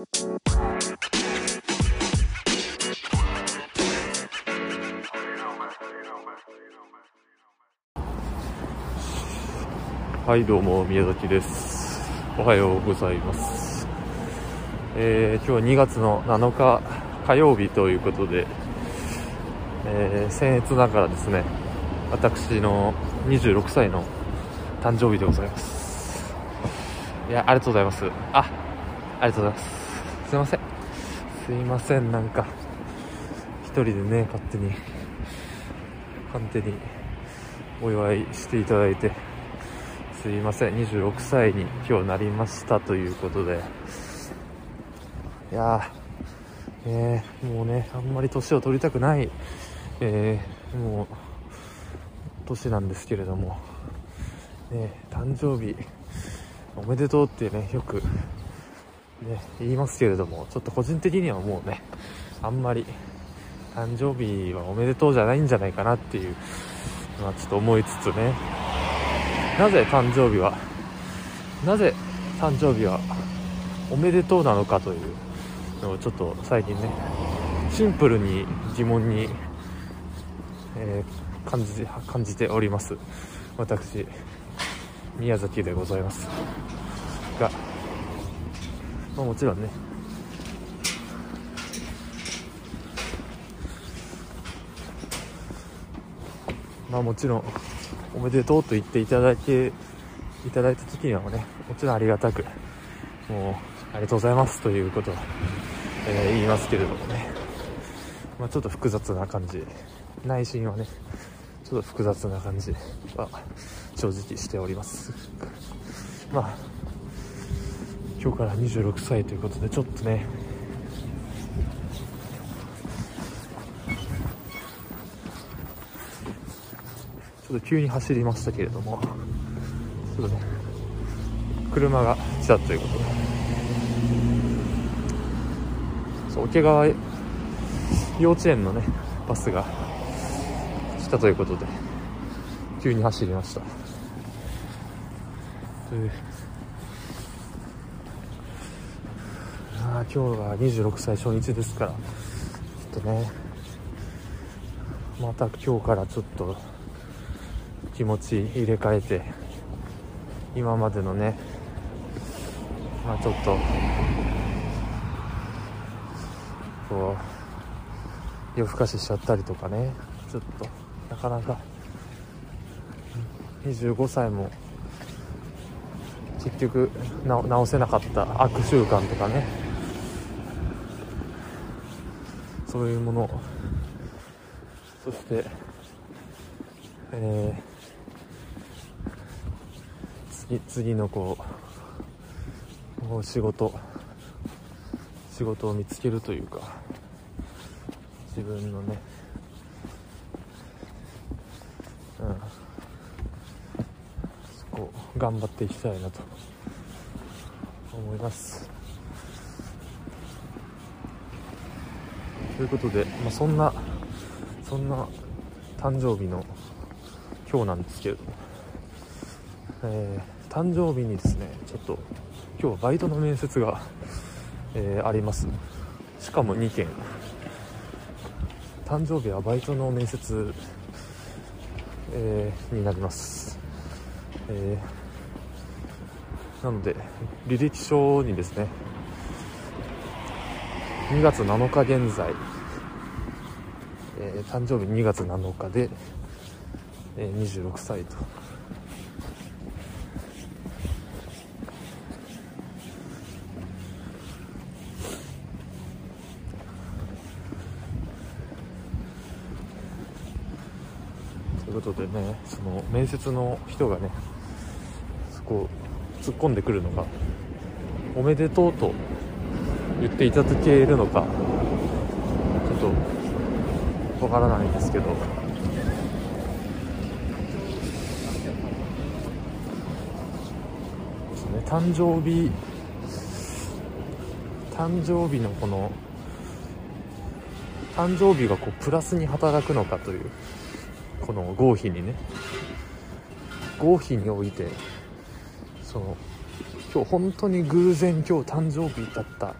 はいどうも宮崎です。おはようございます。えー、今日は2月の7日火曜日ということで、えー、僭越ながらですね私の26歳の誕生日でございます。いやありがとうございます。あありがとうございます。すいません。すいませんなんか。一人でね勝手に。勝手にお祝いしていただいて。すいません。26歳に今日なりましたということで。いやー、えー、もうねあんまり年を取りたくない、えー、もう年なんですけれども、ね、誕生日おめでとうってねよく、ね、言いますけれどもちょっと個人的にはもうねあんまり誕生日はおめでとうじゃないんじゃないかなっていう、まあ、ちょっと思いつつね。なぜ誕生日はなぜ誕生日はおめでとうなのかというのをちょっと最近ねシンプルに疑問に、えー、感じ感じております。私宮崎でございます。が、まあ、もちろんね。まあもちろんおめでとうと言っていただいていただいた時にはねもちろんありがたくもうありがとうございますということは、えー、言いますけれどもね、まあ、ちょっと複雑な感じ。内心はねちょっと複雑な感じは正直しております。まあ今日から26歳ということでちょっとね。ちょっと急に走りましたけれども、ちょっとね、車が来たということで、そう、桶川幼稚園のね、バスが来たということで、急に走りました。というあ今日は26歳初日ですから、ちょっとね、また今日からちょっと気持ち入れ替えて今までのねまあちょっとこう夜更かししちゃったりとかねちょっとなかなか25歳も結局直せなかった悪習慣とかね。そういうもの。そしてえー次のこう仕事。仕事を見つけるというか自分のね。うん。そこ頑張っていきたいなと思います。ということで、まあ、そんなそんな誕生日の今日なんですけれども、えー誕生日にですねちょっと今日はバイトの面接が、えー、あります。しかも2件。誕生日はバイトの面接、えー、になります、えー、なので履歴書にですね2月7日現在、えー、誕生日2月7日で、えー、26歳と。ということでねその面接の人がねそこ突っ込んでくるのが「おめでとう」と言っていただけるのかちょっとわからないんですけど。ですね誕生日誕生日のこの誕生日がこうプラスに働くのかというこの合否にね。合否においてその今日本当に偶然今日誕生日だった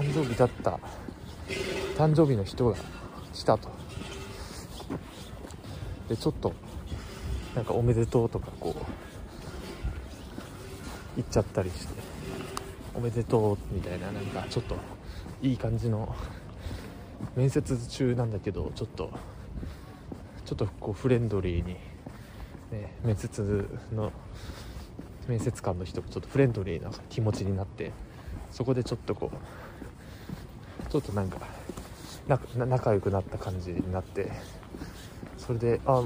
誕生日だった。誕生日の人が来たと。でちょっとなんかおめでとうとかこう言っちゃったりしておめでとうみたいななんかちょっといい感じの面接中なんだけどちょっとちょっとこうフレンドリーに、ね、面接の面接官の人もちょっとフレンドリーな気持ちになってそこでちょっとこうちょっとなんか仲良くなった感じになってそれであ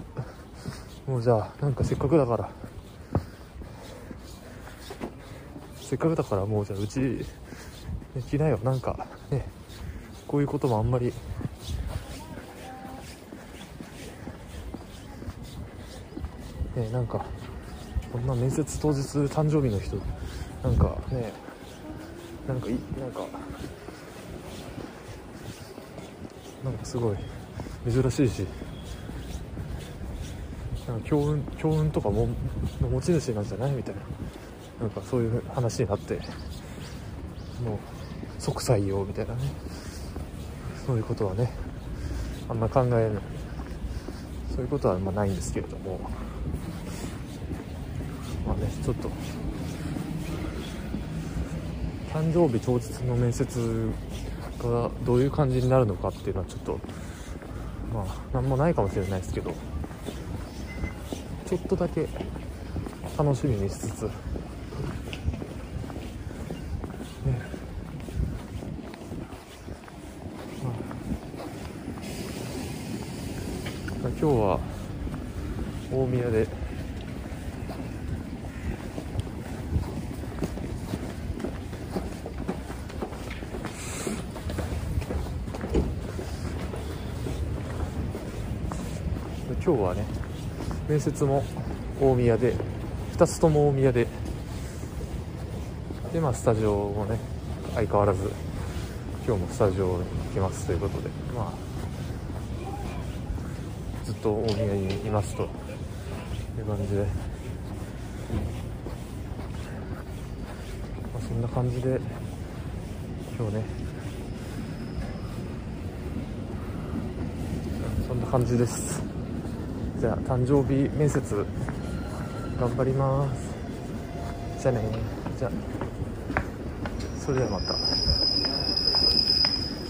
もうじゃあなんかせっかくだからせっかくだからもうじゃあうち、ね、来なよ。なんかねこういうこともあんまりねなんかこんな面接当日誕生日の人なんかねなんかいなんかなんかすごい珍しいし。なんか強運強運とかもの持ち主なんじゃないみたいな。なんかそういう話になって。もう即採用みたいなね。そういうことはねあんま考えない。そういうことはまないんですけれども。まあねちょっと。誕生日当日の面接がどういう感じになるのかっていうのはちょっとまあ何もないかもしれないですけどちょっとだけ楽しみにしつつね。まあ、今日は大宮で今日はね面接も大宮で2つとも大宮ででまあスタジオもね相変わらず今日もスタジオに来ますということでまあずっと大宮にいますという感じで、まあ、そんな感じで今日ねそんな感じです。じゃあ誕生日面接頑張ります。じゃあね。じゃあそれではまた。